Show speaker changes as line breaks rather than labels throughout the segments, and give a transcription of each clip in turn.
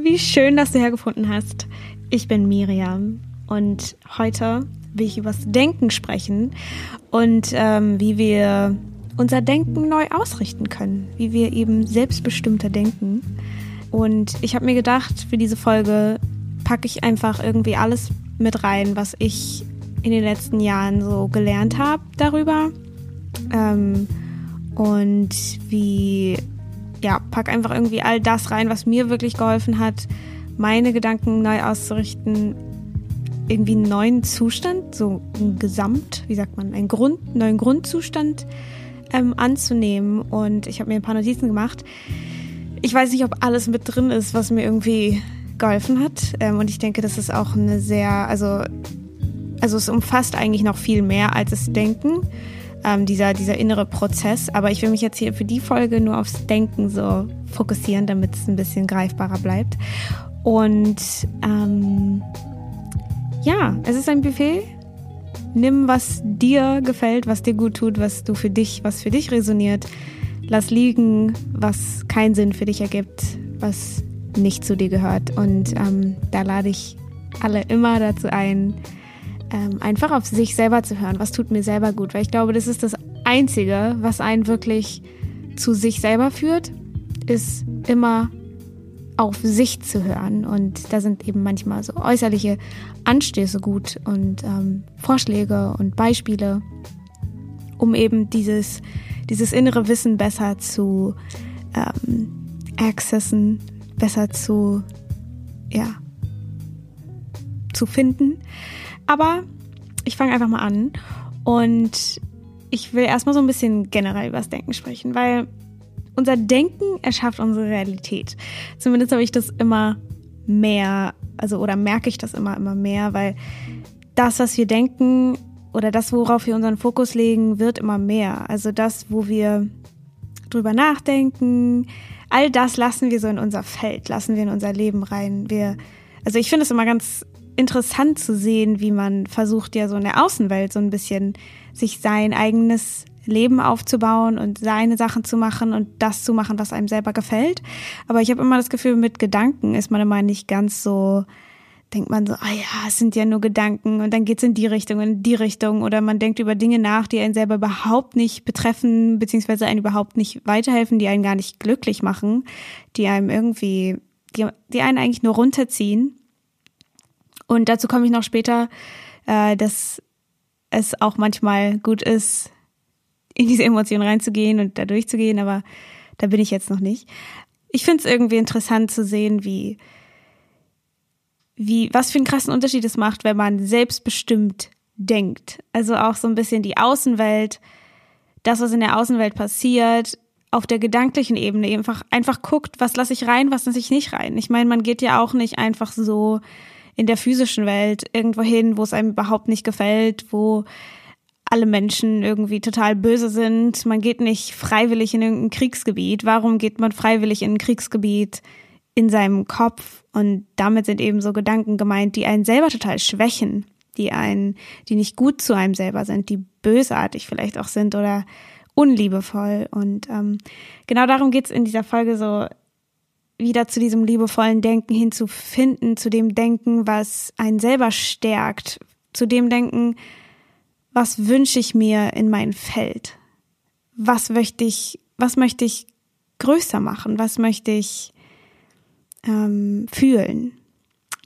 Wie schön, dass du hergefunden hast. Ich bin Miriam und heute will ich über das Denken sprechen und ähm, wie wir unser Denken neu ausrichten können, wie wir eben selbstbestimmter denken. Und ich habe mir gedacht, für diese Folge packe ich einfach irgendwie alles mit rein, was ich in den letzten Jahren so gelernt habe darüber. Ähm, und wie, ja, pack einfach irgendwie all das rein, was mir wirklich geholfen hat, meine Gedanken neu auszurichten, irgendwie einen neuen Zustand, so ein Gesamt, wie sagt man, einen Grund, neuen Grundzustand ähm, anzunehmen. Und ich habe mir ein paar Notizen gemacht. Ich weiß nicht, ob alles mit drin ist, was mir irgendwie geholfen hat. Ähm, und ich denke, das ist auch eine sehr, also, also es umfasst eigentlich noch viel mehr als das Denken, ähm, dieser, dieser innere Prozess. Aber ich will mich jetzt hier für die Folge nur aufs Denken so fokussieren, damit es ein bisschen greifbarer bleibt. Und ähm, ja, es ist ein Buffet. Nimm, was dir gefällt, was dir gut tut, was du für dich, was für dich resoniert. Lass liegen, was keinen Sinn für dich ergibt, was nicht zu dir gehört. Und ähm, da lade ich alle immer dazu ein, ähm, einfach auf sich selber zu hören. Was tut mir selber gut? Weil ich glaube, das ist das Einzige, was einen wirklich zu sich selber führt, ist immer auf sich zu hören. Und da sind eben manchmal so äußerliche Anstöße gut und ähm, Vorschläge und Beispiele, um eben dieses, dieses innere Wissen besser zu ähm, accessen, besser zu, ja, zu finden. Aber ich fange einfach mal an und ich will erstmal so ein bisschen generell über das Denken sprechen, weil unser Denken erschafft unsere Realität. Zumindest habe ich das immer mehr, also oder merke ich das immer, immer mehr, weil das, was wir denken oder das, worauf wir unseren Fokus legen, wird immer mehr. Also das, wo wir drüber nachdenken, all das lassen wir so in unser Feld, lassen wir in unser Leben rein. Wir, also ich finde es immer ganz interessant zu sehen, wie man versucht ja so in der Außenwelt so ein bisschen sich sein eigenes Leben aufzubauen und seine Sachen zu machen und das zu machen, was einem selber gefällt. Aber ich habe immer das Gefühl, mit Gedanken ist man immer nicht ganz so, denkt man so, ah ja, es sind ja nur Gedanken und dann geht's in die Richtung, in die Richtung oder man denkt über Dinge nach, die einen selber überhaupt nicht betreffen, beziehungsweise einen überhaupt nicht weiterhelfen, die einen gar nicht glücklich machen, die einem irgendwie, die, die einen eigentlich nur runterziehen. Und dazu komme ich noch später, äh, dass es auch manchmal gut ist, in diese Emotionen reinzugehen und da durchzugehen, aber da bin ich jetzt noch nicht. Ich finde es irgendwie interessant zu sehen, wie, wie, was für einen krassen Unterschied es macht, wenn man selbstbestimmt denkt. Also auch so ein bisschen die Außenwelt, das, was in der Außenwelt passiert, auf der gedanklichen Ebene einfach, einfach guckt, was lasse ich rein, was lasse ich nicht rein. Ich meine, man geht ja auch nicht einfach so in der physischen Welt irgendwo hin, wo es einem überhaupt nicht gefällt, wo alle Menschen irgendwie total böse sind. Man geht nicht freiwillig in irgendein Kriegsgebiet. Warum geht man freiwillig in ein Kriegsgebiet in seinem Kopf? Und damit sind eben so Gedanken gemeint, die einen selber total schwächen, die einen, die nicht gut zu einem selber sind, die bösartig vielleicht auch sind oder unliebevoll. Und ähm, genau darum geht's in dieser Folge so wieder zu diesem liebevollen Denken hinzufinden, zu dem Denken, was einen selber stärkt, zu dem Denken, was wünsche ich mir in mein Feld? Was möchte ich, was möchte ich größer machen? Was möchte ich ähm, fühlen?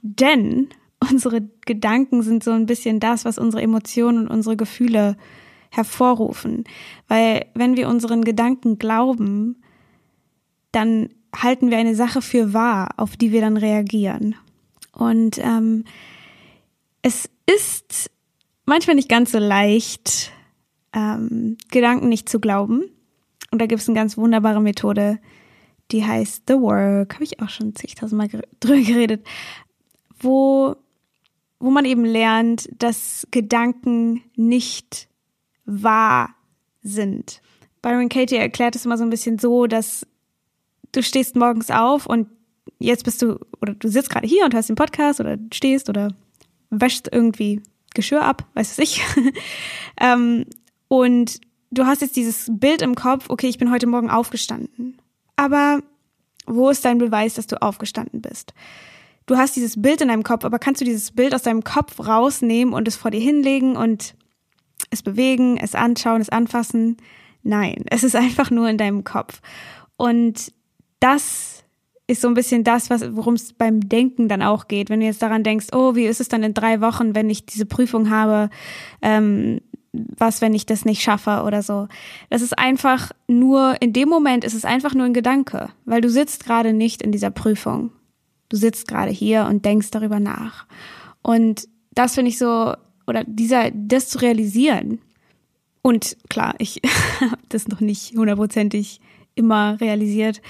Denn unsere Gedanken sind so ein bisschen das, was unsere Emotionen und unsere Gefühle hervorrufen. Weil wenn wir unseren Gedanken glauben, dann halten wir eine Sache für wahr, auf die wir dann reagieren. Und ähm, es ist manchmal nicht ganz so leicht, ähm, Gedanken nicht zu glauben. Und da gibt es eine ganz wunderbare Methode, die heißt The Work, habe ich auch schon zigtausendmal drüber geredet, wo, wo man eben lernt, dass Gedanken nicht wahr sind. Byron Katie erklärt es immer so ein bisschen so, dass du stehst morgens auf und jetzt bist du, oder du sitzt gerade hier und hörst den Podcast oder stehst oder wäschst irgendwie Geschirr ab, weiß es ich. ähm, und du hast jetzt dieses Bild im Kopf, okay, ich bin heute Morgen aufgestanden. Aber Wo ist dein Beweis, dass du aufgestanden bist? Du hast dieses Bild in deinem Kopf, aber kannst du dieses Bild aus deinem Kopf rausnehmen und es vor dir hinlegen und es bewegen, es anschauen, es anfassen? Nein, es ist einfach nur in deinem Kopf. Und das ist so ein bisschen das, worum es beim Denken dann auch geht. Wenn du jetzt daran denkst, oh, wie ist es dann in drei Wochen, wenn ich diese Prüfung habe? Ähm, was, wenn ich das nicht schaffe oder so. Das ist einfach nur, in dem Moment ist es einfach nur ein Gedanke, weil du sitzt gerade nicht in dieser Prüfung. Du sitzt gerade hier und denkst darüber nach. Und das finde ich so, oder dieser, das zu realisieren. Und klar, ich habe das noch nicht hundertprozentig immer realisiert,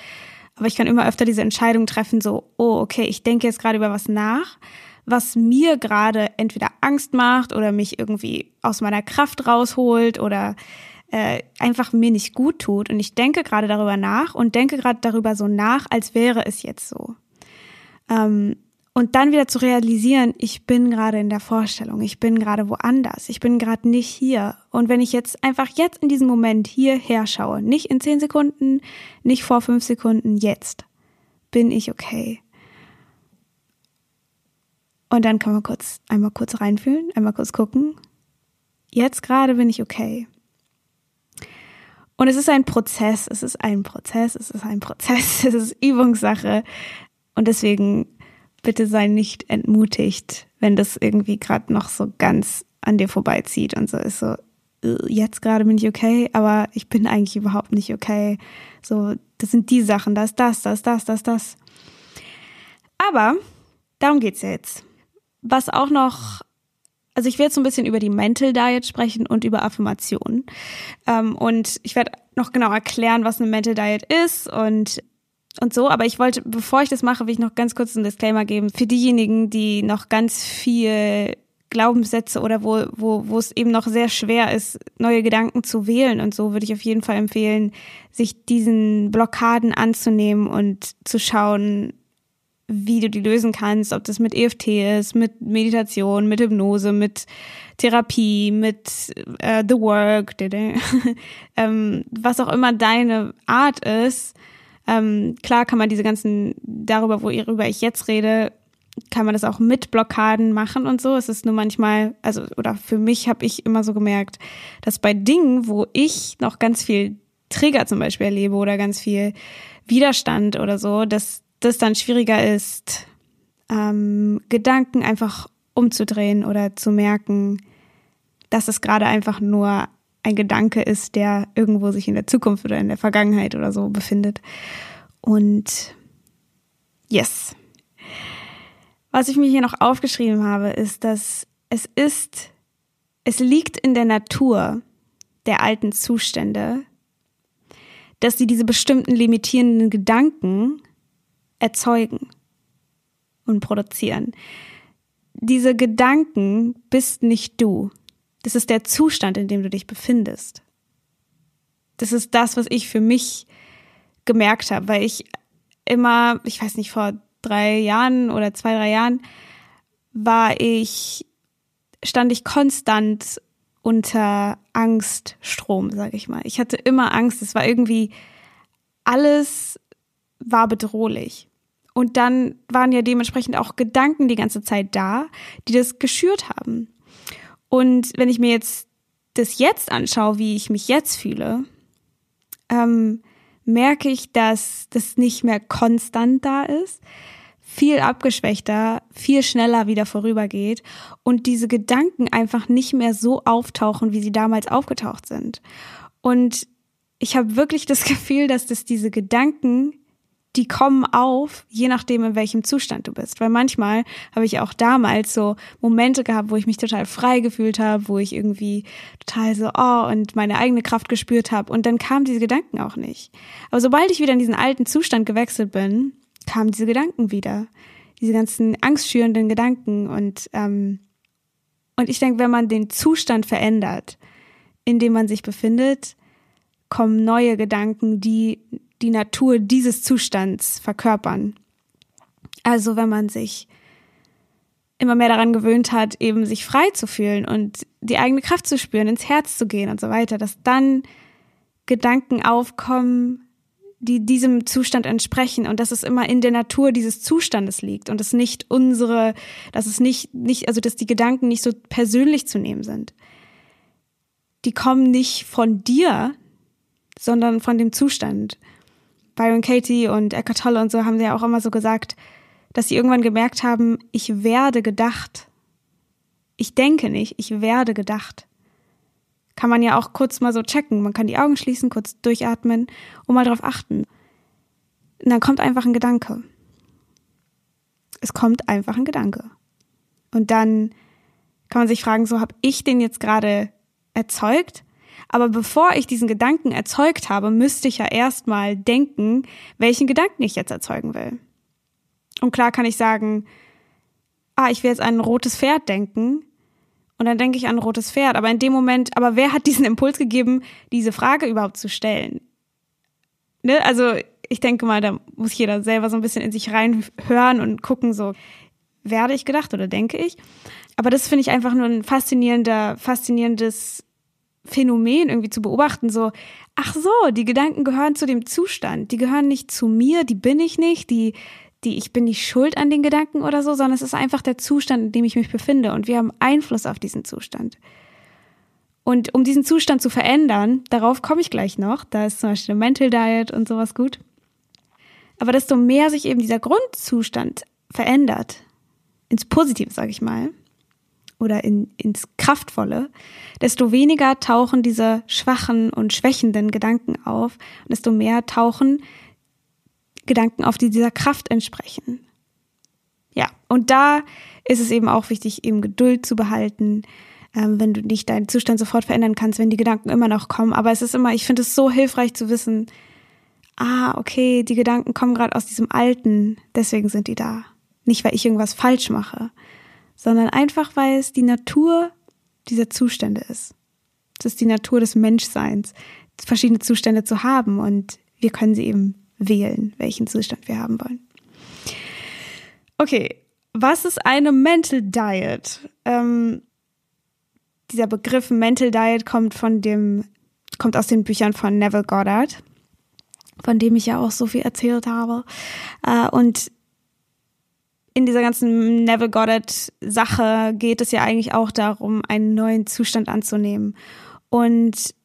aber ich kann immer öfter diese Entscheidung treffen, so, oh, okay, ich denke jetzt gerade über was nach was mir gerade entweder Angst macht oder mich irgendwie aus meiner Kraft rausholt oder äh, einfach mir nicht gut tut. Und ich denke gerade darüber nach und denke gerade darüber so nach, als wäre es jetzt so. Ähm, und dann wieder zu realisieren, ich bin gerade in der Vorstellung, ich bin gerade woanders, ich bin gerade nicht hier. Und wenn ich jetzt einfach jetzt in diesem Moment hierher schaue, nicht in zehn Sekunden, nicht vor fünf Sekunden, jetzt, bin ich okay. Und dann kann man kurz, einmal kurz reinfühlen, einmal kurz gucken. Jetzt gerade bin ich okay. Und es ist ein Prozess, es ist ein Prozess, es ist ein Prozess, es ist Übungssache. Und deswegen bitte sei nicht entmutigt, wenn das irgendwie gerade noch so ganz an dir vorbeizieht und so ist so, jetzt gerade bin ich okay, aber ich bin eigentlich überhaupt nicht okay. So, das sind die Sachen, das, das, das, das, das, das. Aber darum geht's ja jetzt. Was auch noch, also ich werde so ein bisschen über die Mental Diet sprechen und über Affirmationen. Ähm, und ich werde noch genau erklären, was eine Mental Diet ist und und so, aber ich wollte, bevor ich das mache, will ich noch ganz kurz einen Disclaimer geben für diejenigen, die noch ganz viel Glaubenssätze oder wo, wo, wo es eben noch sehr schwer ist, neue Gedanken zu wählen und so, würde ich auf jeden Fall empfehlen, sich diesen Blockaden anzunehmen und zu schauen, wie du die lösen kannst, ob das mit EFT ist, mit Meditation, mit Hypnose, mit Therapie, mit äh, The Work, ähm, was auch immer deine Art ist. Ähm, klar kann man diese ganzen, darüber, worüber ich jetzt rede, kann man das auch mit Blockaden machen und so. Es ist nur manchmal, also, oder für mich habe ich immer so gemerkt, dass bei Dingen, wo ich noch ganz viel Trigger zum Beispiel erlebe oder ganz viel Widerstand oder so, dass das dann schwieriger ist, ähm, Gedanken einfach umzudrehen oder zu merken, dass es gerade einfach nur ein Gedanke ist, der irgendwo sich in der Zukunft oder in der Vergangenheit oder so befindet. Und yes. Was ich mir hier noch aufgeschrieben habe, ist, dass es ist, es liegt in der Natur der alten Zustände, dass sie diese bestimmten limitierenden Gedanken erzeugen und produzieren. Diese Gedanken bist nicht du. Das ist der Zustand, in dem du dich befindest. Das ist das, was ich für mich gemerkt habe, weil ich immer, ich weiß nicht, vor drei Jahren oder zwei, drei Jahren war ich, stand ich konstant unter Angststrom, sage ich mal. Ich hatte immer Angst. Es war irgendwie alles war bedrohlich. Und dann waren ja dementsprechend auch Gedanken die ganze Zeit da, die das geschürt haben. Und wenn ich mir jetzt das jetzt anschaue, wie ich mich jetzt fühle, ähm, merke ich, dass das nicht mehr konstant da ist, viel abgeschwächter, viel schneller wieder vorübergeht und diese Gedanken einfach nicht mehr so auftauchen, wie sie damals aufgetaucht sind. Und ich habe wirklich das Gefühl, dass das diese Gedanken die kommen auf, je nachdem, in welchem Zustand du bist. Weil manchmal habe ich auch damals so Momente gehabt, wo ich mich total frei gefühlt habe, wo ich irgendwie total so, oh, und meine eigene Kraft gespürt habe. Und dann kamen diese Gedanken auch nicht. Aber sobald ich wieder in diesen alten Zustand gewechselt bin, kamen diese Gedanken wieder. Diese ganzen angstschürenden Gedanken. Und, ähm, und ich denke, wenn man den Zustand verändert, in dem man sich befindet, kommen neue Gedanken, die die Natur dieses Zustands verkörpern. Also wenn man sich immer mehr daran gewöhnt hat, eben sich frei zu fühlen und die eigene Kraft zu spüren, ins Herz zu gehen und so weiter, dass dann Gedanken aufkommen, die diesem Zustand entsprechen und dass es immer in der Natur dieses Zustandes liegt und es nicht unsere, dass es nicht, nicht, also dass die Gedanken nicht so persönlich zu nehmen sind. Die kommen nicht von dir, sondern von dem Zustand. Byron Katie und Eckhart Tolle und so haben sie ja auch immer so gesagt, dass sie irgendwann gemerkt haben, ich werde gedacht. Ich denke nicht, ich werde gedacht. Kann man ja auch kurz mal so checken. Man kann die Augen schließen, kurz durchatmen und mal drauf achten. Und dann kommt einfach ein Gedanke. Es kommt einfach ein Gedanke. Und dann kann man sich fragen, so habe ich den jetzt gerade erzeugt? Aber bevor ich diesen Gedanken erzeugt habe, müsste ich ja erstmal denken, welchen Gedanken ich jetzt erzeugen will. Und klar kann ich sagen, ah, ich will jetzt an ein rotes Pferd denken. Und dann denke ich an ein rotes Pferd. Aber in dem Moment, aber wer hat diesen Impuls gegeben, diese Frage überhaupt zu stellen? Ne? Also ich denke mal, da muss jeder selber so ein bisschen in sich reinhören und gucken, so werde ich gedacht oder denke ich. Aber das finde ich einfach nur ein faszinierender, faszinierendes Phänomen irgendwie zu beobachten, so, ach so, die Gedanken gehören zu dem Zustand, die gehören nicht zu mir, die bin ich nicht, die, die, ich bin nicht schuld an den Gedanken oder so, sondern es ist einfach der Zustand, in dem ich mich befinde und wir haben Einfluss auf diesen Zustand. Und um diesen Zustand zu verändern, darauf komme ich gleich noch, da ist zum Beispiel eine Mental Diet und sowas gut. Aber desto mehr sich eben dieser Grundzustand verändert, ins Positive, sage ich mal, oder in, ins Kraftvolle, desto weniger tauchen diese schwachen und schwächenden Gedanken auf und desto mehr tauchen Gedanken auf, die dieser Kraft entsprechen. Ja, und da ist es eben auch wichtig, eben Geduld zu behalten, ähm, wenn du nicht deinen Zustand sofort verändern kannst, wenn die Gedanken immer noch kommen. Aber es ist immer, ich finde es so hilfreich zu wissen, ah, okay, die Gedanken kommen gerade aus diesem Alten, deswegen sind die da. Nicht, weil ich irgendwas falsch mache, sondern einfach, weil es die Natur dieser Zustände ist. Es ist die Natur des Menschseins, verschiedene Zustände zu haben und wir können sie eben wählen, welchen Zustand wir haben wollen. Okay, was ist eine Mental Diet? Ähm, dieser Begriff Mental Diet kommt von dem, kommt aus den Büchern von Neville Goddard, von dem ich ja auch so viel erzählt habe. Äh, und in dieser ganzen Neville Goddard Sache geht es ja eigentlich auch darum, einen neuen Zustand anzunehmen. Und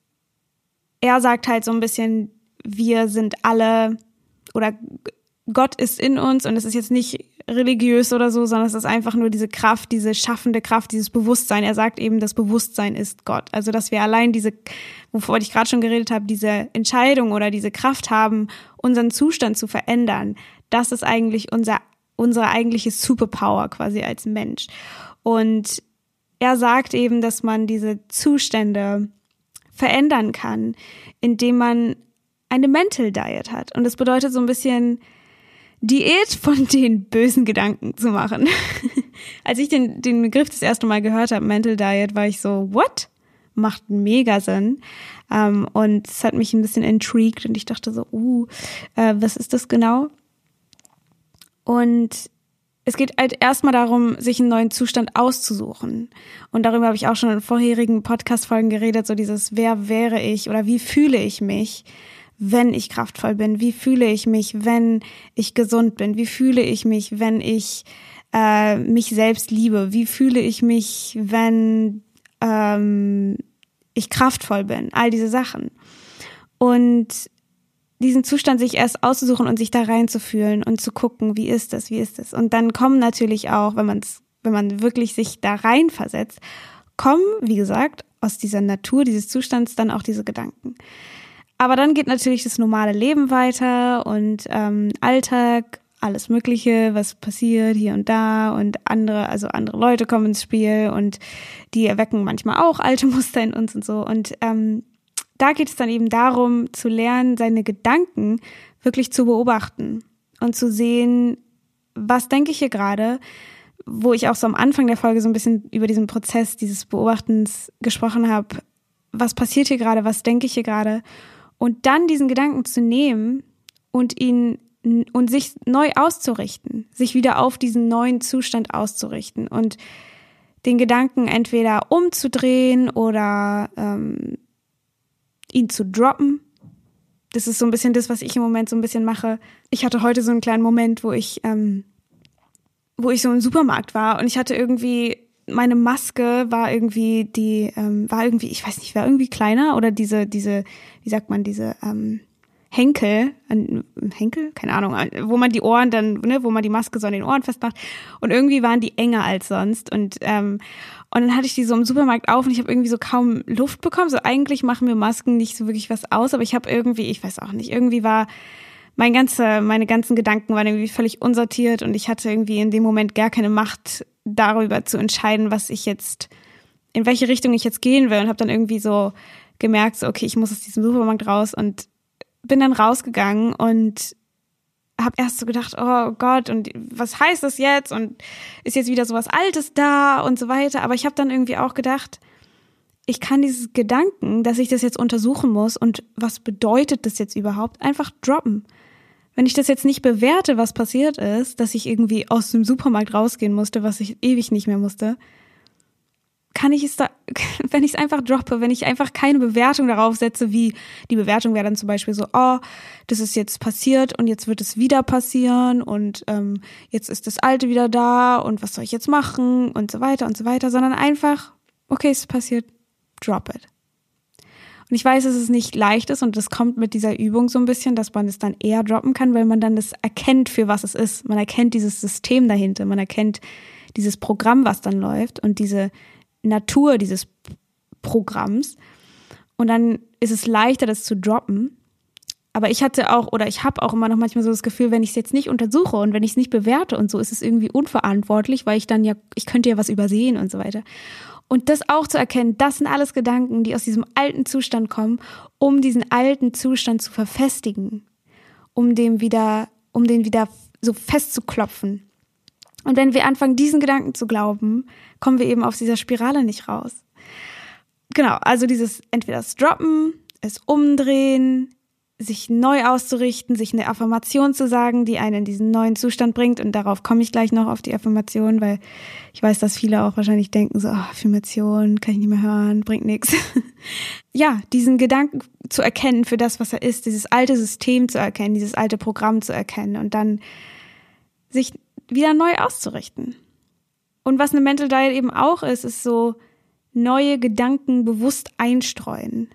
er sagt halt so ein bisschen, wir sind alle oder Gott ist in uns und es ist jetzt nicht religiös oder so, sondern es ist einfach nur diese Kraft, diese schaffende Kraft, dieses Bewusstsein. Er sagt eben, das Bewusstsein ist Gott. Also, dass wir allein diese, wovor ich gerade schon geredet habe, diese Entscheidung oder diese Kraft haben, unseren Zustand zu verändern. Das ist eigentlich unser unsere eigentliche Superpower quasi als Mensch. Und er sagt eben, dass man diese Zustände verändern kann, indem man eine Mental Diet hat. Und das bedeutet so ein bisschen Diät von den bösen Gedanken zu machen. Als ich den, den Begriff das erste Mal gehört habe, Mental Diet, war ich so, what? Macht mega Sinn. Ähm, und es hat mich ein bisschen intrigued und ich dachte so, uh, äh, was ist das genau? Und es geht halt erstmal darum, sich einen neuen Zustand auszusuchen. Und darüber habe ich auch schon in vorherigen Podcast-Folgen geredet, so dieses, wer wäre ich oder wie fühle ich mich, wenn ich kraftvoll bin? Wie fühle ich mich, wenn ich gesund bin? Wie fühle ich mich, wenn ich äh, mich selbst liebe? Wie fühle ich mich, wenn ähm, ich kraftvoll bin? All diese Sachen. Und diesen Zustand sich erst auszusuchen und sich da reinzufühlen und zu gucken, wie ist das, wie ist das. Und dann kommen natürlich auch, wenn man wenn man wirklich sich da reinversetzt, kommen, wie gesagt, aus dieser Natur dieses Zustands dann auch diese Gedanken. Aber dann geht natürlich das normale Leben weiter und ähm, Alltag, alles Mögliche, was passiert hier und da und andere, also andere Leute kommen ins Spiel und die erwecken manchmal auch alte Muster in uns und so. Und ähm, da geht es dann eben darum, zu lernen, seine Gedanken wirklich zu beobachten und zu sehen, was denke ich hier gerade, wo ich auch so am Anfang der Folge so ein bisschen über diesen Prozess dieses Beobachtens gesprochen habe. Was passiert hier gerade? Was denke ich hier gerade? Und dann diesen Gedanken zu nehmen und ihn und sich neu auszurichten, sich wieder auf diesen neuen Zustand auszurichten und den Gedanken entweder umzudrehen oder ähm, ihn zu droppen. Das ist so ein bisschen das, was ich im Moment so ein bisschen mache. Ich hatte heute so einen kleinen Moment, wo ich, ähm, wo ich so im Supermarkt war und ich hatte irgendwie meine Maske war irgendwie die ähm, war irgendwie ich weiß nicht war irgendwie kleiner oder diese diese wie sagt man diese ähm, Henkel, Henkel, keine Ahnung, wo man die Ohren dann, ne, wo man die Maske so an den Ohren festmacht. Und irgendwie waren die enger als sonst. Und, ähm, und dann hatte ich die so im Supermarkt auf und ich habe irgendwie so kaum Luft bekommen. So eigentlich machen mir Masken nicht so wirklich was aus, aber ich habe irgendwie, ich weiß auch nicht, irgendwie war mein ganze, meine ganzen Gedanken waren irgendwie völlig unsortiert und ich hatte irgendwie in dem Moment gar keine Macht darüber zu entscheiden, was ich jetzt, in welche Richtung ich jetzt gehen will und habe dann irgendwie so gemerkt, so okay, ich muss aus diesem Supermarkt raus und bin dann rausgegangen und habe erst so gedacht, oh Gott, und was heißt das jetzt? Und ist jetzt wieder so was Altes da und so weiter. Aber ich habe dann irgendwie auch gedacht, ich kann dieses Gedanken, dass ich das jetzt untersuchen muss und was bedeutet das jetzt überhaupt, einfach droppen. Wenn ich das jetzt nicht bewerte, was passiert ist, dass ich irgendwie aus dem Supermarkt rausgehen musste, was ich ewig nicht mehr musste, kann ich es da, wenn ich es einfach droppe, wenn ich einfach keine Bewertung darauf setze, wie die Bewertung wäre dann zum Beispiel so, oh, das ist jetzt passiert und jetzt wird es wieder passieren und ähm, jetzt ist das Alte wieder da und was soll ich jetzt machen und so weiter und so weiter, sondern einfach, okay, es passiert, drop it. Und ich weiß, dass es nicht leicht ist und das kommt mit dieser Übung so ein bisschen, dass man es dann eher droppen kann, weil man dann das erkennt, für was es ist. Man erkennt dieses System dahinter, man erkennt dieses Programm, was dann läuft und diese Natur dieses Programms. Und dann ist es leichter, das zu droppen. Aber ich hatte auch, oder ich habe auch immer noch manchmal so das Gefühl, wenn ich es jetzt nicht untersuche und wenn ich es nicht bewerte und so, ist es irgendwie unverantwortlich, weil ich dann ja, ich könnte ja was übersehen und so weiter. Und das auch zu erkennen, das sind alles Gedanken, die aus diesem alten Zustand kommen, um diesen alten Zustand zu verfestigen, um dem wieder, um den wieder so festzuklopfen. Und wenn wir anfangen, diesen Gedanken zu glauben, kommen wir eben aus dieser Spirale nicht raus. Genau, also dieses entweder das Droppen, es umdrehen, sich neu auszurichten, sich eine Affirmation zu sagen, die einen in diesen neuen Zustand bringt. Und darauf komme ich gleich noch auf die Affirmation, weil ich weiß, dass viele auch wahrscheinlich denken, so, oh, Affirmation kann ich nicht mehr hören, bringt nichts. Ja, diesen Gedanken zu erkennen für das, was er ist, dieses alte System zu erkennen, dieses alte Programm zu erkennen und dann sich wieder neu auszurichten. Und was eine Mental Diet eben auch ist, ist so neue Gedanken bewusst einstreuen.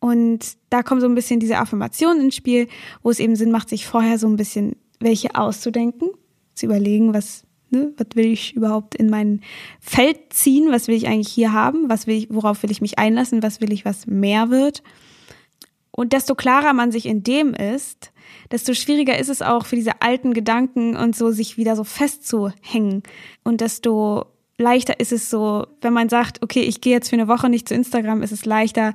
Und da kommt so ein bisschen diese Affirmation ins Spiel, wo es eben Sinn macht, sich vorher so ein bisschen welche auszudenken, zu überlegen, was, ne, was will ich überhaupt in mein Feld ziehen, was will ich eigentlich hier haben, was will ich, worauf will ich mich einlassen, was will ich, was mehr wird. Und desto klarer man sich in dem ist, desto schwieriger ist es auch für diese alten Gedanken und so sich wieder so festzuhängen. Und desto leichter ist es so, wenn man sagt, okay, ich gehe jetzt für eine Woche nicht zu Instagram, ist es leichter,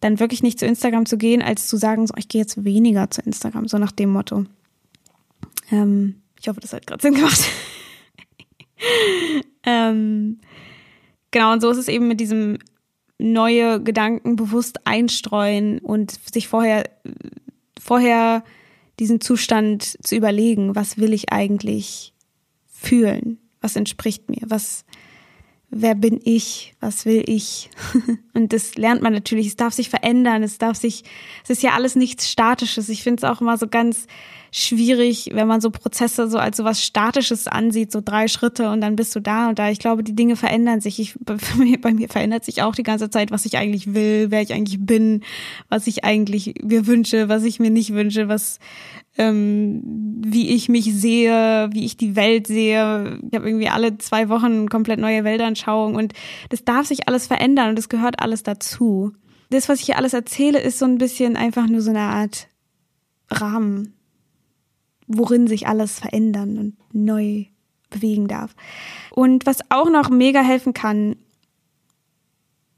dann wirklich nicht zu Instagram zu gehen, als zu sagen, so, ich gehe jetzt weniger zu Instagram, so nach dem Motto. Ähm, ich hoffe, das hat gerade Sinn gemacht. ähm, genau, und so ist es eben mit diesem neue Gedanken bewusst einstreuen und sich vorher, vorher diesen Zustand zu überlegen, was will ich eigentlich fühlen? Was entspricht mir? Was, wer bin ich? Was will ich? und das lernt man natürlich. Es darf sich verändern. Es darf sich, es ist ja alles nichts Statisches. Ich finde es auch immer so ganz, schwierig, wenn man so Prozesse so als so was Statisches ansieht, so drei Schritte und dann bist du da und da. Ich glaube, die Dinge verändern sich. Ich, bei, mir, bei mir verändert sich auch die ganze Zeit, was ich eigentlich will, wer ich eigentlich bin, was ich eigentlich mir wünsche, was ich mir nicht wünsche, was ähm, wie ich mich sehe, wie ich die Welt sehe. Ich habe irgendwie alle zwei Wochen komplett neue Weltanschauung und das darf sich alles verändern und das gehört alles dazu. Das, was ich hier alles erzähle, ist so ein bisschen einfach nur so eine Art Rahmen, worin sich alles verändern und neu bewegen darf. Und was auch noch mega helfen kann,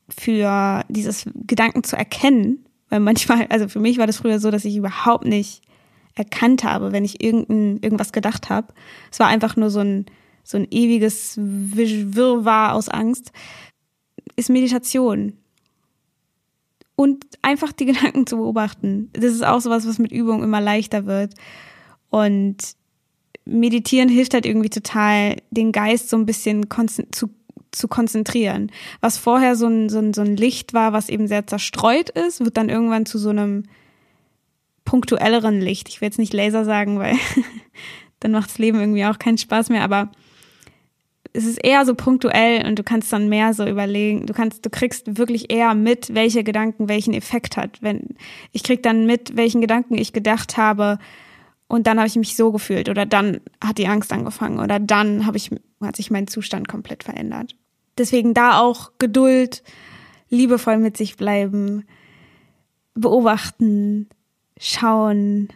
für dieses Gedanken zu erkennen, weil manchmal, also für mich war das früher so, dass ich überhaupt nicht erkannt habe, wenn ich irgendein, irgendwas gedacht habe. Es war einfach nur so ein, so ein ewiges Wirrwarr aus Angst, ist Meditation. Und einfach die Gedanken zu beobachten. Das ist auch sowas, was mit Übung immer leichter wird. Und meditieren hilft halt irgendwie total, den Geist so ein bisschen zu, zu konzentrieren. Was vorher so ein, so, ein, so ein Licht war, was eben sehr zerstreut ist, wird dann irgendwann zu so einem punktuelleren Licht. Ich will jetzt nicht Laser sagen, weil dann macht das Leben irgendwie auch keinen Spaß mehr, aber es ist eher so punktuell und du kannst dann mehr so überlegen. Du kannst, du kriegst wirklich eher mit, welche Gedanken welchen Effekt hat. Wenn ich krieg dann mit, welchen Gedanken ich gedacht habe und dann habe ich mich so gefühlt oder dann hat die Angst angefangen oder dann habe ich hat sich mein Zustand komplett verändert. Deswegen da auch Geduld, liebevoll mit sich bleiben, beobachten, schauen,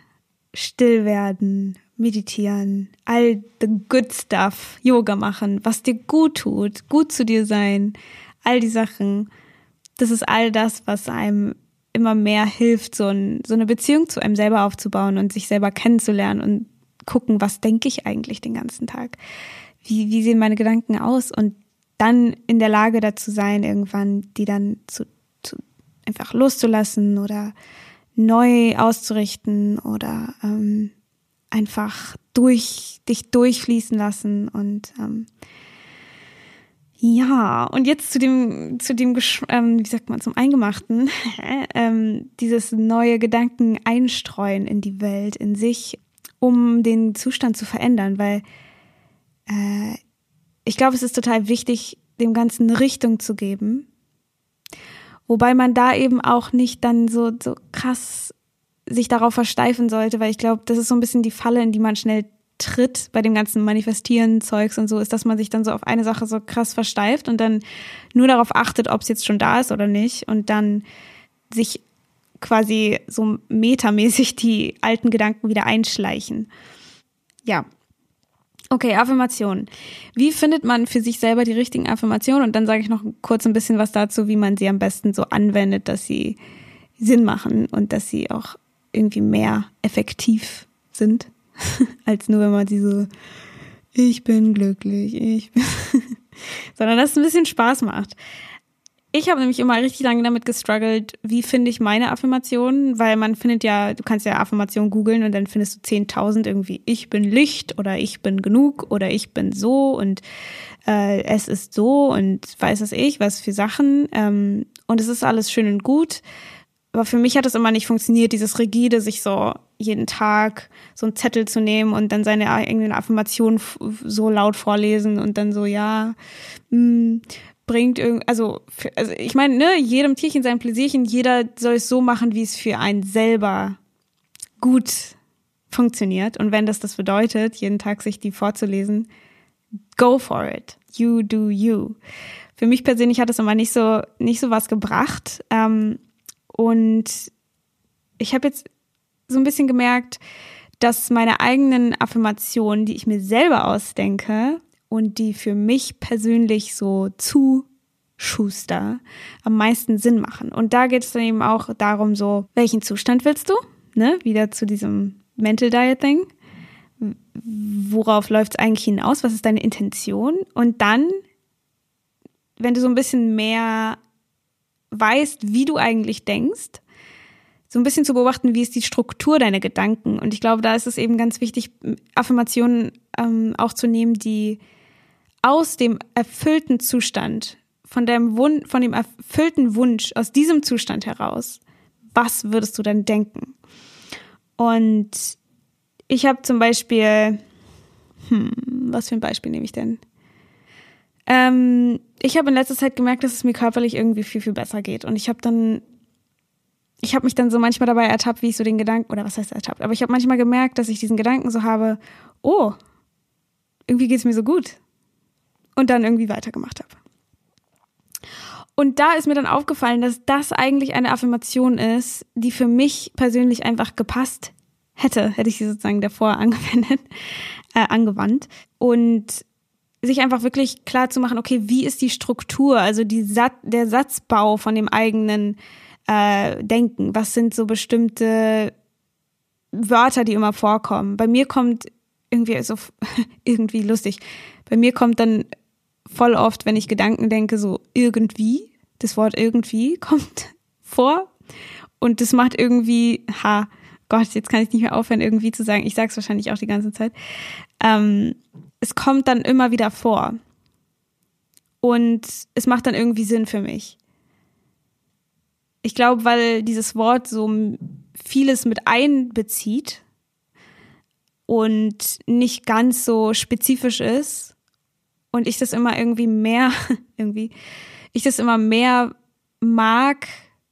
still werden, meditieren, all the good stuff, Yoga machen, was dir gut tut, gut zu dir sein, all die Sachen. Das ist all das, was einem immer mehr hilft, so, ein, so eine Beziehung zu einem selber aufzubauen und sich selber kennenzulernen und gucken, was denke ich eigentlich den ganzen Tag? Wie, wie sehen meine Gedanken aus? Und dann in der Lage dazu sein, irgendwann die dann zu, zu einfach loszulassen oder neu auszurichten oder ähm, einfach durch dich durchfließen lassen und ähm, ja, und jetzt zu dem, zu dem, ähm, wie sagt man, zum Eingemachten, ähm, dieses neue Gedanken einstreuen in die Welt, in sich, um den Zustand zu verändern, weil äh, ich glaube, es ist total wichtig, dem Ganzen Richtung zu geben. Wobei man da eben auch nicht dann so, so krass sich darauf versteifen sollte, weil ich glaube, das ist so ein bisschen die Falle, in die man schnell tritt bei dem ganzen Manifestieren Zeugs und so, ist, dass man sich dann so auf eine Sache so krass versteift und dann nur darauf achtet, ob es jetzt schon da ist oder nicht und dann sich quasi so metamäßig die alten Gedanken wieder einschleichen. Ja, Okay, Affirmationen. Wie findet man für sich selber die richtigen Affirmationen? Und dann sage ich noch kurz ein bisschen was dazu, wie man sie am besten so anwendet, dass sie Sinn machen und dass sie auch irgendwie mehr effektiv sind, als nur wenn man sie so, ich bin glücklich, ich bin, sondern dass es ein bisschen Spaß macht. Ich habe nämlich immer richtig lange damit gestruggelt, wie finde ich meine Affirmationen, weil man findet ja, du kannst ja Affirmationen googeln und dann findest du 10.000 irgendwie, ich bin Licht oder ich bin genug oder ich bin so und äh, es ist so und weiß es ich, was für Sachen. Ähm, und es ist alles schön und gut. Aber für mich hat es immer nicht funktioniert, dieses rigide, sich so jeden Tag so einen Zettel zu nehmen und dann seine eigenen Affirmationen so laut vorlesen und dann so, ja, mh, hm, bringt irgend, also, also ich meine, ne, jedem Tierchen sein Pläsierchen, jeder soll es so machen, wie es für einen selber gut funktioniert. Und wenn das das bedeutet, jeden Tag sich die vorzulesen, go for it. You do you. Für mich persönlich hat es immer nicht so, nicht so was gebracht. Ähm, und ich habe jetzt so ein bisschen gemerkt, dass meine eigenen Affirmationen, die ich mir selber ausdenke, und die für mich persönlich so zu Schuster am meisten Sinn machen. Und da geht es dann eben auch darum, so, welchen Zustand willst du? Ne? Wieder zu diesem Mental Diet Thing. Worauf läuft es eigentlich hinaus? Was ist deine Intention? Und dann, wenn du so ein bisschen mehr weißt, wie du eigentlich denkst, so ein bisschen zu beobachten, wie ist die Struktur deiner Gedanken. Und ich glaube, da ist es eben ganz wichtig, Affirmationen ähm, auch zu nehmen, die aus dem erfüllten Zustand, von dem, Wun von dem erfüllten Wunsch, aus diesem Zustand heraus, was würdest du dann denken? Und ich habe zum Beispiel, hm, was für ein Beispiel nehme ich denn? Ähm, ich habe in letzter Zeit gemerkt, dass es mir körperlich irgendwie viel, viel besser geht. Und ich habe dann, ich habe mich dann so manchmal dabei ertappt, wie ich so den Gedanken, oder was heißt ertappt, aber ich habe manchmal gemerkt, dass ich diesen Gedanken so habe, oh, irgendwie geht es mir so gut und dann irgendwie weitergemacht habe. Und da ist mir dann aufgefallen, dass das eigentlich eine Affirmation ist, die für mich persönlich einfach gepasst hätte, hätte ich sie sozusagen davor angewendet, äh, angewandt. Und sich einfach wirklich klar zu machen, okay, wie ist die Struktur, also die Sat der Satzbau von dem eigenen äh, Denken? Was sind so bestimmte Wörter, die immer vorkommen? Bei mir kommt irgendwie so irgendwie lustig. Bei mir kommt dann voll oft, wenn ich Gedanken denke, so irgendwie, das Wort irgendwie kommt vor und das macht irgendwie, ha, Gott, jetzt kann ich nicht mehr aufhören, irgendwie zu sagen. Ich sage es wahrscheinlich auch die ganze Zeit. Ähm, es kommt dann immer wieder vor. Und es macht dann irgendwie Sinn für mich. Ich glaube, weil dieses Wort so vieles mit einbezieht und nicht ganz so spezifisch ist und ich das immer irgendwie mehr, irgendwie, ich das immer mehr mag.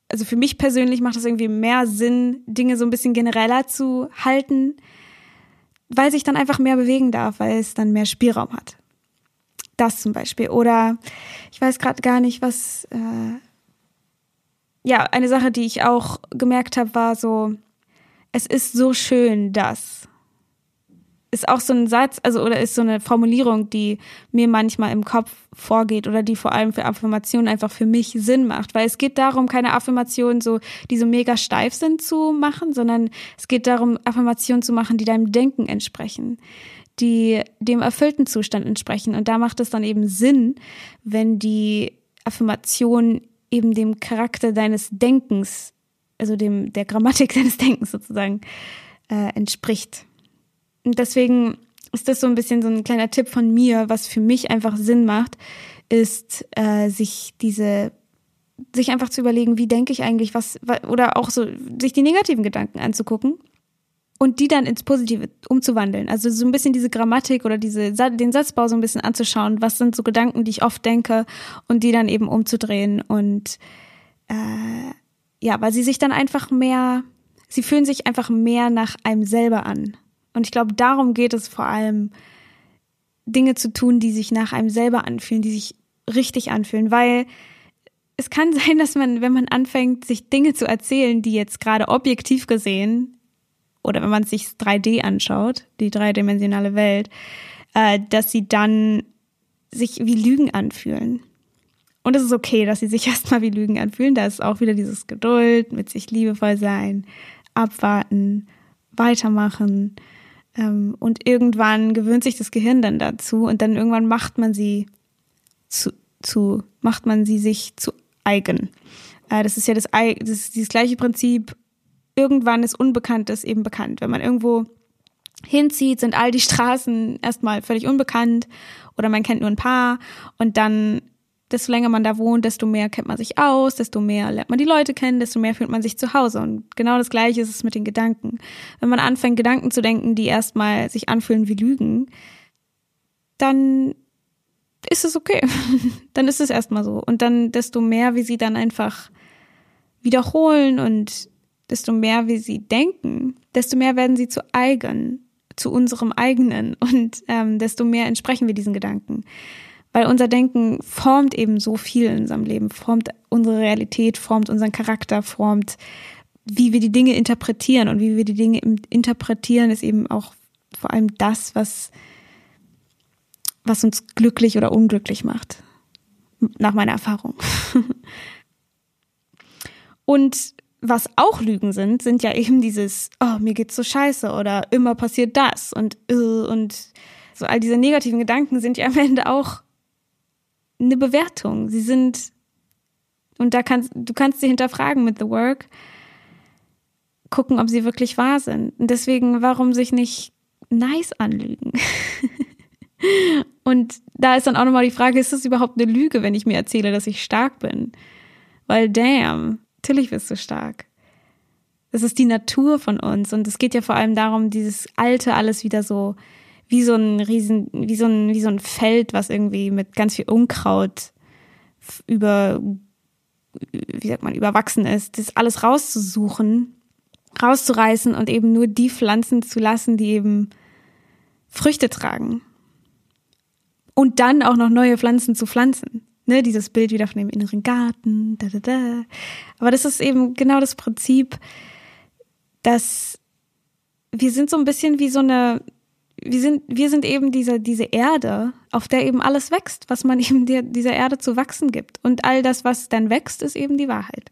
Also für mich persönlich macht es irgendwie mehr Sinn, Dinge so ein bisschen genereller zu halten, weil sich dann einfach mehr bewegen darf, weil es dann mehr Spielraum hat. Das zum Beispiel. Oder ich weiß gerade gar nicht, was. Äh ja, eine Sache, die ich auch gemerkt habe, war so, es ist so schön, dass ist auch so ein Satz, also oder ist so eine Formulierung, die mir manchmal im Kopf vorgeht oder die vor allem für Affirmationen einfach für mich Sinn macht, weil es geht darum, keine Affirmationen so, die so mega steif sind zu machen, sondern es geht darum, Affirmationen zu machen, die deinem Denken entsprechen, die dem erfüllten Zustand entsprechen und da macht es dann eben Sinn, wenn die Affirmation eben dem Charakter deines Denkens, also dem der Grammatik deines Denkens sozusagen äh, entspricht. Deswegen ist das so ein bisschen so ein kleiner Tipp von mir, was für mich einfach Sinn macht, ist äh, sich diese sich einfach zu überlegen, wie denke ich eigentlich, was oder auch so sich die negativen Gedanken anzugucken und die dann ins Positive umzuwandeln. Also so ein bisschen diese Grammatik oder diese den Satzbau so ein bisschen anzuschauen, was sind so Gedanken, die ich oft denke und die dann eben umzudrehen und äh, ja, weil sie sich dann einfach mehr, sie fühlen sich einfach mehr nach einem selber an und ich glaube, darum geht es vor allem, Dinge zu tun, die sich nach einem selber anfühlen, die sich richtig anfühlen, weil es kann sein, dass man, wenn man anfängt, sich Dinge zu erzählen, die jetzt gerade objektiv gesehen oder wenn man sich 3D anschaut, die dreidimensionale Welt, äh, dass sie dann sich wie Lügen anfühlen. Und es ist okay, dass sie sich erstmal wie Lügen anfühlen. Da ist auch wieder dieses Geduld, mit sich liebevoll sein, abwarten, weitermachen. Ähm, und irgendwann gewöhnt sich das Gehirn dann dazu und dann irgendwann macht man sie zu, zu macht man sie sich zu eigen. Äh, das ist ja das, das ist dieses gleiche Prinzip. Irgendwann ist Unbekanntes eben bekannt. Wenn man irgendwo hinzieht, sind all die Straßen erstmal völlig unbekannt oder man kennt nur ein paar und dann desto länger man da wohnt, desto mehr kennt man sich aus, desto mehr lernt man die Leute kennen, desto mehr fühlt man sich zu Hause. Und genau das Gleiche ist es mit den Gedanken. Wenn man anfängt, Gedanken zu denken, die erstmal sich anfühlen wie Lügen, dann ist es okay. dann ist es erstmal so. Und dann desto mehr, wie sie dann einfach wiederholen und desto mehr, wie sie denken, desto mehr werden sie zu eigen, zu unserem eigenen und ähm, desto mehr entsprechen wir diesen Gedanken. Weil unser Denken formt eben so viel in unserem Leben, formt unsere Realität, formt unseren Charakter, formt, wie wir die Dinge interpretieren. Und wie wir die Dinge interpretieren, ist eben auch vor allem das, was, was uns glücklich oder unglücklich macht. Nach meiner Erfahrung. Und was auch Lügen sind, sind ja eben dieses, oh, mir geht's so scheiße oder immer passiert das und, äh, und so all diese negativen Gedanken sind ja am Ende auch eine Bewertung. Sie sind, und da kannst, du kannst sie hinterfragen mit The Work, gucken, ob sie wirklich wahr sind. Und deswegen, warum sich nicht nice anlügen? und da ist dann auch nochmal die Frage, ist das überhaupt eine Lüge, wenn ich mir erzähle, dass ich stark bin? Weil damn, natürlich bist du stark. Das ist die Natur von uns und es geht ja vor allem darum, dieses Alte alles wieder so wie so ein riesen, wie so ein, wie so ein Feld, was irgendwie mit ganz viel Unkraut über, wie sagt man, überwachsen ist, das alles rauszusuchen, rauszureißen und eben nur die Pflanzen zu lassen, die eben Früchte tragen. Und dann auch noch neue Pflanzen zu pflanzen. Ne, dieses Bild wieder von dem inneren Garten, da, da, da. Aber das ist eben genau das Prinzip, dass wir sind so ein bisschen wie so eine, wir sind, wir sind eben diese, diese Erde, auf der eben alles wächst, was man eben der, dieser Erde zu wachsen gibt. Und all das, was dann wächst, ist eben die Wahrheit.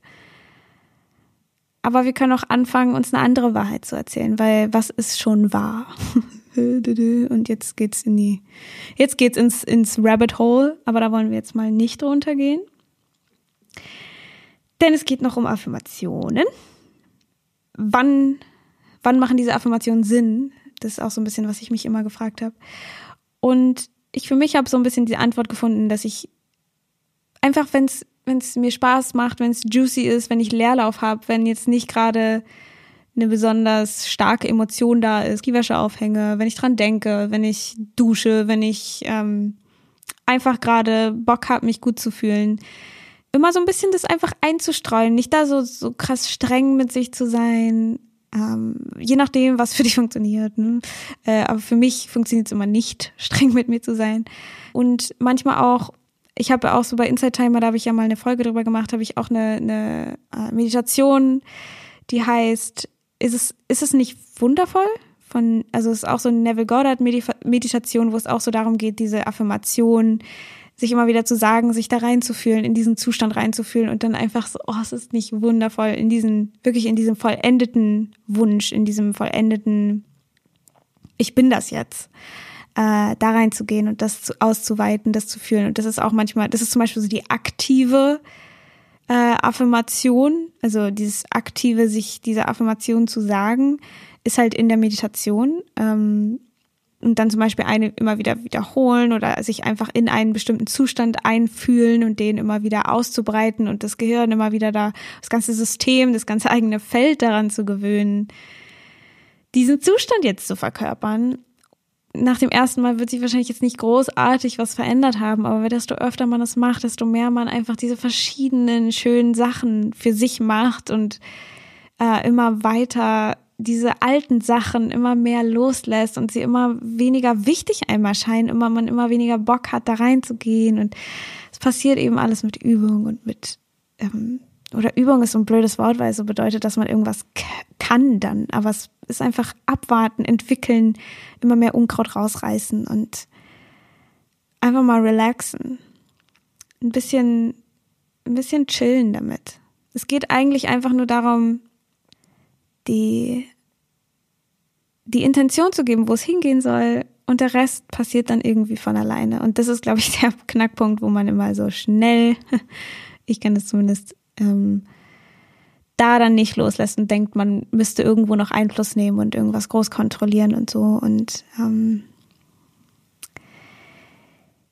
Aber wir können auch anfangen, uns eine andere Wahrheit zu erzählen, weil was ist schon wahr? Und jetzt geht's in die, jetzt geht's ins, ins Rabbit Hole, aber da wollen wir jetzt mal nicht runtergehen. Denn es geht noch um Affirmationen. Wann, wann machen diese Affirmationen Sinn? Das ist auch so ein bisschen, was ich mich immer gefragt habe. Und ich für mich habe so ein bisschen die Antwort gefunden, dass ich einfach, wenn es mir Spaß macht, wenn es juicy ist, wenn ich Leerlauf habe, wenn jetzt nicht gerade eine besonders starke Emotion da ist, die Wäsche aufhänge, wenn ich dran denke, wenn ich dusche, wenn ich ähm, einfach gerade Bock habe, mich gut zu fühlen. Immer so ein bisschen das einfach einzustreuen, nicht da so, so krass streng mit sich zu sein. Ähm, je nachdem, was für dich funktioniert. Ne? Äh, aber für mich funktioniert es immer nicht, streng mit mir zu sein. Und manchmal auch ich habe auch so bei Inside Timer, da habe ich ja mal eine Folge drüber gemacht, habe ich auch eine, eine äh, Meditation, die heißt, ist es, ist es nicht wundervoll? Von, also es ist auch so eine Neville Goddard Meditation, wo es auch so darum geht, diese Affirmation, sich immer wieder zu sagen, sich da reinzufühlen, in diesen Zustand reinzufühlen und dann einfach so, oh, es ist nicht wundervoll, in diesen, wirklich in diesem vollendeten Wunsch, in diesem vollendeten, ich bin das jetzt äh, da reinzugehen und das zu, auszuweiten, das zu fühlen. Und das ist auch manchmal, das ist zum Beispiel so die aktive äh, Affirmation, also dieses aktive, sich diese Affirmation zu sagen, ist halt in der Meditation. Ähm, und dann zum Beispiel eine immer wieder wiederholen oder sich einfach in einen bestimmten Zustand einfühlen und den immer wieder auszubreiten und das Gehirn immer wieder da, das ganze System, das ganze eigene Feld daran zu gewöhnen, diesen Zustand jetzt zu verkörpern. Nach dem ersten Mal wird sich wahrscheinlich jetzt nicht großartig was verändert haben, aber desto öfter man das macht, desto mehr man einfach diese verschiedenen schönen Sachen für sich macht und äh, immer weiter diese alten Sachen immer mehr loslässt und sie immer weniger wichtig einmal scheinen, immer man immer weniger Bock hat, da reinzugehen und es passiert eben alles mit Übung und mit ähm, oder Übung ist so ein blödes Wort, weil es so bedeutet, dass man irgendwas kann dann, aber es ist einfach abwarten, entwickeln, immer mehr Unkraut rausreißen und einfach mal relaxen. Ein bisschen, ein bisschen chillen damit. Es geht eigentlich einfach nur darum, die, die Intention zu geben, wo es hingehen soll und der Rest passiert dann irgendwie von alleine. Und das ist, glaube ich, der Knackpunkt, wo man immer so schnell, ich kann das zumindest ähm, da dann nicht loslässt und denkt, man müsste irgendwo noch Einfluss nehmen und irgendwas groß kontrollieren und so. Und ähm,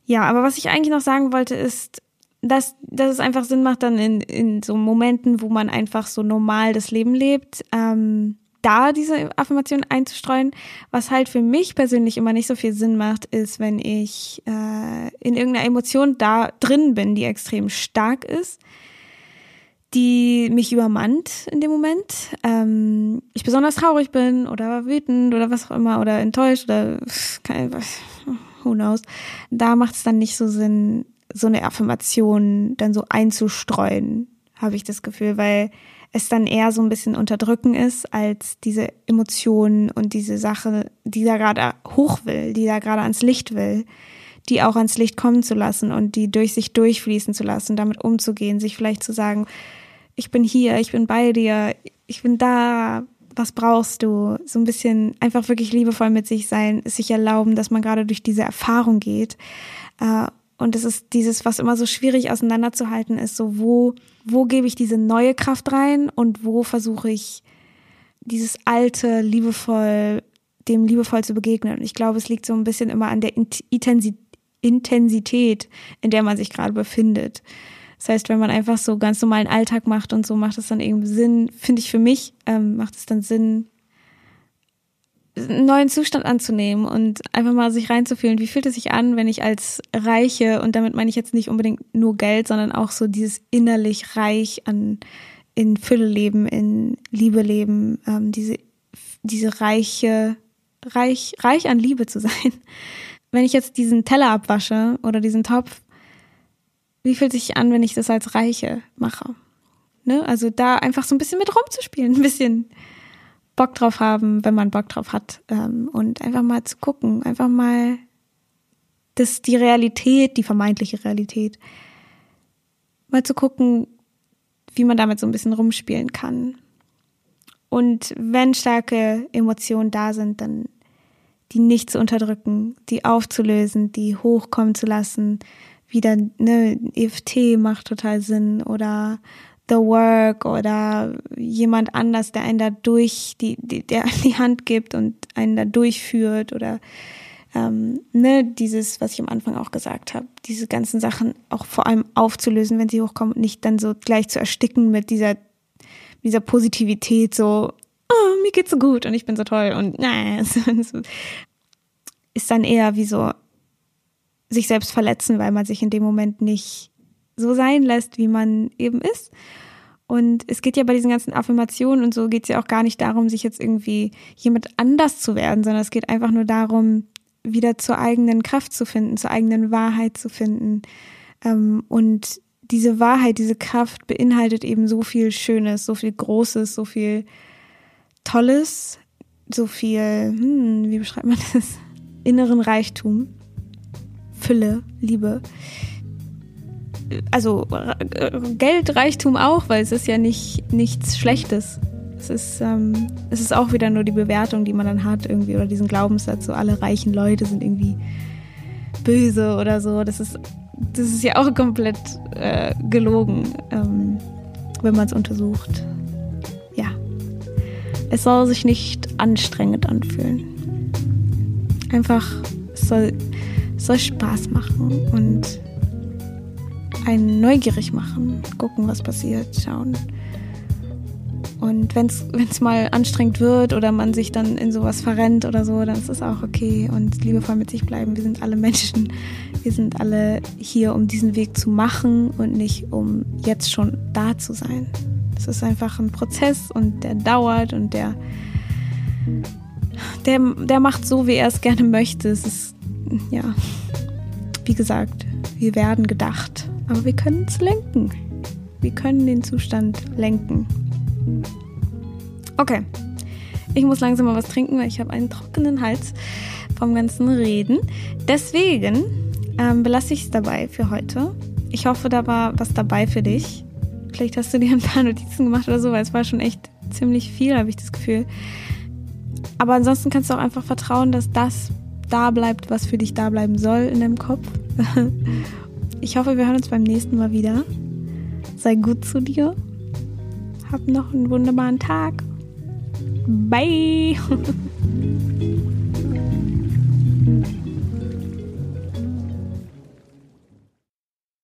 ja, aber was ich eigentlich noch sagen wollte, ist, dass, dass es einfach Sinn macht, dann in, in so Momenten, wo man einfach so normal das Leben lebt, ähm, da diese Affirmation einzustreuen. Was halt für mich persönlich immer nicht so viel Sinn macht, ist, wenn ich äh, in irgendeiner Emotion da drin bin, die extrem stark ist die mich übermannt in dem Moment. Ähm, ich besonders traurig bin oder wütend oder was auch immer oder enttäuscht oder kein, who knows. Da macht es dann nicht so Sinn, so eine Affirmation dann so einzustreuen, habe ich das Gefühl, weil es dann eher so ein bisschen unterdrücken ist, als diese Emotionen und diese Sache, die da gerade hoch will, die da gerade ans Licht will, die auch ans Licht kommen zu lassen und die durch sich durchfließen zu lassen, damit umzugehen, sich vielleicht zu sagen, ich bin hier, ich bin bei dir, ich bin da, was brauchst du? So ein bisschen einfach wirklich liebevoll mit sich sein, sich erlauben, dass man gerade durch diese Erfahrung geht. Und es ist dieses, was immer so schwierig auseinanderzuhalten ist, so wo, wo gebe ich diese neue Kraft rein und wo versuche ich dieses alte, liebevoll, dem liebevoll zu begegnen. Und ich glaube, es liegt so ein bisschen immer an der Intensität, in der man sich gerade befindet. Das heißt, wenn man einfach so ganz normalen Alltag macht und so, macht es dann irgendwie Sinn, finde ich für mich, ähm, macht es dann Sinn, einen neuen Zustand anzunehmen und einfach mal sich reinzufühlen, wie fühlt es sich an, wenn ich als Reiche, und damit meine ich jetzt nicht unbedingt nur Geld, sondern auch so dieses innerlich reich an, in Fülle leben, in Liebe leben, ähm, diese, diese reiche, reich, reich an Liebe zu sein. Wenn ich jetzt diesen Teller abwasche oder diesen Topf, wie fühlt sich an, wenn ich das als Reiche mache? Ne? Also da einfach so ein bisschen mit rumzuspielen, ein bisschen Bock drauf haben, wenn man Bock drauf hat ähm, und einfach mal zu gucken, einfach mal das die Realität, die vermeintliche Realität, mal zu gucken, wie man damit so ein bisschen rumspielen kann. Und wenn starke Emotionen da sind, dann die nicht zu unterdrücken, die aufzulösen, die hochkommen zu lassen, wieder, ne, EFT macht total Sinn oder The Work oder jemand anders, der einen da durch die, die der die Hand gibt und einen da durchführt oder ähm, ne, dieses, was ich am Anfang auch gesagt habe, diese ganzen Sachen auch vor allem aufzulösen, wenn sie hochkommen und nicht dann so gleich zu ersticken mit dieser, dieser Positivität, so, oh, mir geht's so gut und ich bin so toll und nein, ist dann eher wie so sich selbst verletzen, weil man sich in dem Moment nicht so sein lässt, wie man eben ist. Und es geht ja bei diesen ganzen Affirmationen und so geht es ja auch gar nicht darum, sich jetzt irgendwie jemand anders zu werden, sondern es geht einfach nur darum, wieder zur eigenen Kraft zu finden, zur eigenen Wahrheit zu finden. Ähm, und diese Wahrheit, diese Kraft beinhaltet eben so viel Schönes, so viel Großes, so viel Tolles, so viel, hm, wie beschreibt man das? Inneren Reichtum, Fülle, Liebe. Also Geld, Reichtum auch, weil es ist ja nicht nichts Schlechtes. Es ist, ähm, es ist auch wieder nur die Bewertung, die man dann hat irgendwie oder diesen Glaubenssatz, so alle reichen Leute sind irgendwie böse oder so. Das ist, das ist ja auch komplett äh, gelogen, ähm, wenn man es untersucht. Ja, es soll sich nicht anstrengend anfühlen. Einfach, es soll, es soll Spaß machen und einen neugierig machen, gucken, was passiert, schauen und wenn es mal anstrengend wird oder man sich dann in sowas verrennt oder so, dann ist es auch okay und liebevoll mit sich bleiben. Wir sind alle Menschen. Wir sind alle hier, um diesen Weg zu machen und nicht um jetzt schon da zu sein. Es ist einfach ein Prozess und der dauert und der, der, der macht so, wie er es gerne möchte. Es ist, ja, wie gesagt, wir werden gedacht, aber wir können es lenken. Wir können den Zustand lenken. Okay. Ich muss langsam mal was trinken, weil ich habe einen trockenen Hals vom ganzen Reden. Deswegen ähm, belasse ich es dabei für heute. Ich hoffe, da war was dabei für dich. Vielleicht hast du dir ein paar Notizen gemacht oder so, weil es war schon echt ziemlich viel, habe ich das Gefühl. Aber ansonsten kannst du auch einfach vertrauen, dass das da bleibt, was für dich da bleiben soll in deinem Kopf. Ich hoffe, wir hören uns beim nächsten Mal wieder. Sei gut zu dir hab noch einen wunderbaren Tag. Bye.